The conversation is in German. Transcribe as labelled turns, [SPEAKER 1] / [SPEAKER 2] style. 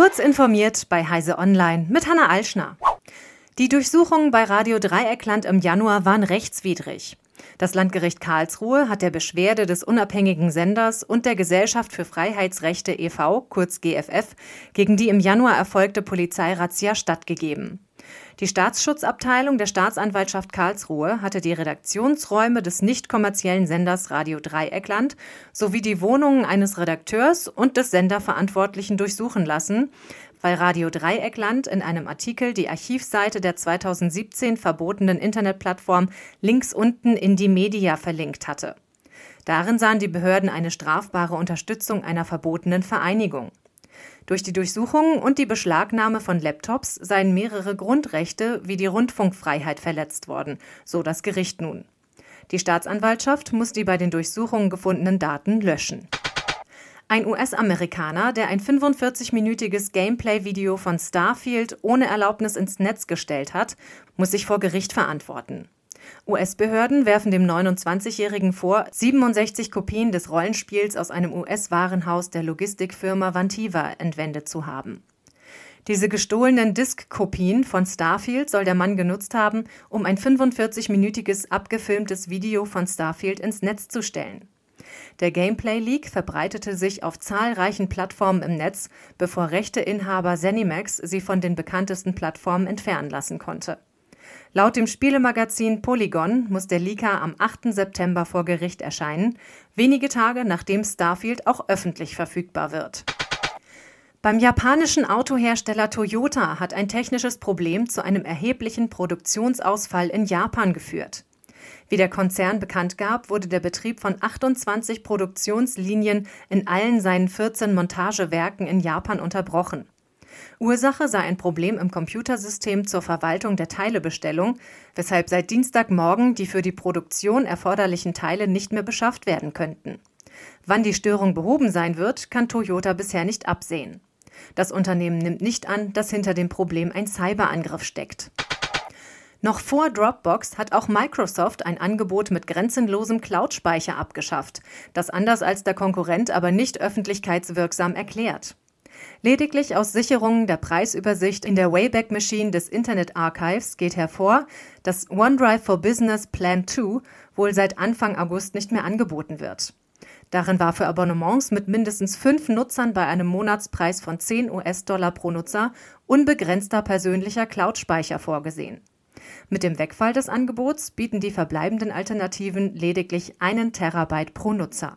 [SPEAKER 1] Kurz informiert bei Heise Online mit Hanna Alschner. Die Durchsuchungen bei Radio Dreieckland im Januar waren rechtswidrig. Das Landgericht Karlsruhe hat der Beschwerde des unabhängigen Senders und der Gesellschaft für Freiheitsrechte e.V., kurz GFF, gegen die im Januar erfolgte Polizeirazzia stattgegeben. Die Staatsschutzabteilung der Staatsanwaltschaft Karlsruhe hatte die Redaktionsräume des nicht kommerziellen Senders Radio Dreieckland sowie die Wohnungen eines Redakteurs und des Senderverantwortlichen durchsuchen lassen, weil Radio Dreieckland in einem Artikel die Archivseite der 2017 verbotenen Internetplattform links unten in die Media verlinkt hatte. Darin sahen die Behörden eine strafbare Unterstützung einer verbotenen Vereinigung. Durch die Durchsuchungen und die Beschlagnahme von Laptops seien mehrere Grundrechte wie die Rundfunkfreiheit verletzt worden, so das Gericht nun. Die Staatsanwaltschaft muss die bei den Durchsuchungen gefundenen Daten löschen. Ein US-Amerikaner, der ein 45-minütiges Gameplay-Video von Starfield ohne Erlaubnis ins Netz gestellt hat, muss sich vor Gericht verantworten. US-Behörden werfen dem 29-Jährigen vor, 67 Kopien des Rollenspiels aus einem US-Warenhaus der Logistikfirma Vantiva entwendet zu haben. Diese gestohlenen Disk-Kopien von Starfield soll der Mann genutzt haben, um ein 45-minütiges abgefilmtes Video von Starfield ins Netz zu stellen. Der Gameplay-Leak verbreitete sich auf zahlreichen Plattformen im Netz, bevor Rechteinhaber Zenimax sie von den bekanntesten Plattformen entfernen lassen konnte. Laut dem Spielemagazin Polygon muss der Leaker am 8. September vor Gericht erscheinen, wenige Tage nachdem Starfield auch öffentlich verfügbar wird. Beim japanischen Autohersteller Toyota hat ein technisches Problem zu einem erheblichen Produktionsausfall in Japan geführt. Wie der Konzern bekannt gab, wurde der Betrieb von 28 Produktionslinien in allen seinen 14 Montagewerken in Japan unterbrochen. Ursache sei ein Problem im Computersystem zur Verwaltung der Teilebestellung, weshalb seit Dienstagmorgen die für die Produktion erforderlichen Teile nicht mehr beschafft werden könnten. Wann die Störung behoben sein wird, kann Toyota bisher nicht absehen. Das Unternehmen nimmt nicht an, dass hinter dem Problem ein Cyberangriff steckt. Noch vor Dropbox hat auch Microsoft ein Angebot mit grenzenlosem Cloud-Speicher abgeschafft, das anders als der Konkurrent aber nicht öffentlichkeitswirksam erklärt. Lediglich aus Sicherungen der Preisübersicht in der Wayback Machine des Internet Archives geht hervor, dass OneDrive for Business Plan 2 wohl seit Anfang August nicht mehr angeboten wird. Darin war für Abonnements mit mindestens fünf Nutzern bei einem Monatspreis von 10 US-Dollar pro Nutzer unbegrenzter persönlicher Cloud-Speicher vorgesehen. Mit dem Wegfall des Angebots bieten die verbleibenden Alternativen lediglich einen Terabyte pro Nutzer.